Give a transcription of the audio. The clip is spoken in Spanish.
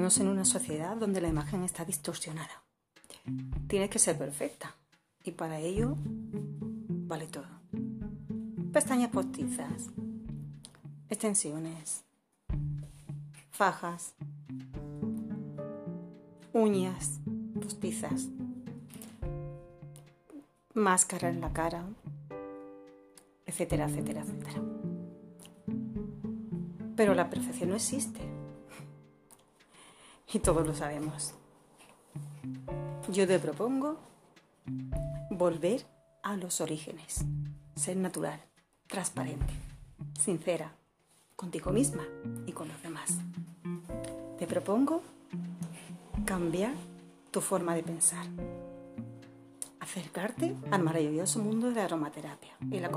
Vivimos en una sociedad donde la imagen está distorsionada. Tienes que ser perfecta y para ello vale todo. Pestañas postizas, extensiones, fajas, uñas postizas, máscara en la cara, etcétera, etcétera, etcétera. Pero la perfección no existe. Y todos lo sabemos. Yo te propongo volver a los orígenes. Ser natural, transparente, sincera, contigo misma y con los demás. Te propongo cambiar tu forma de pensar. Acercarte al maravilloso mundo de la aromaterapia y la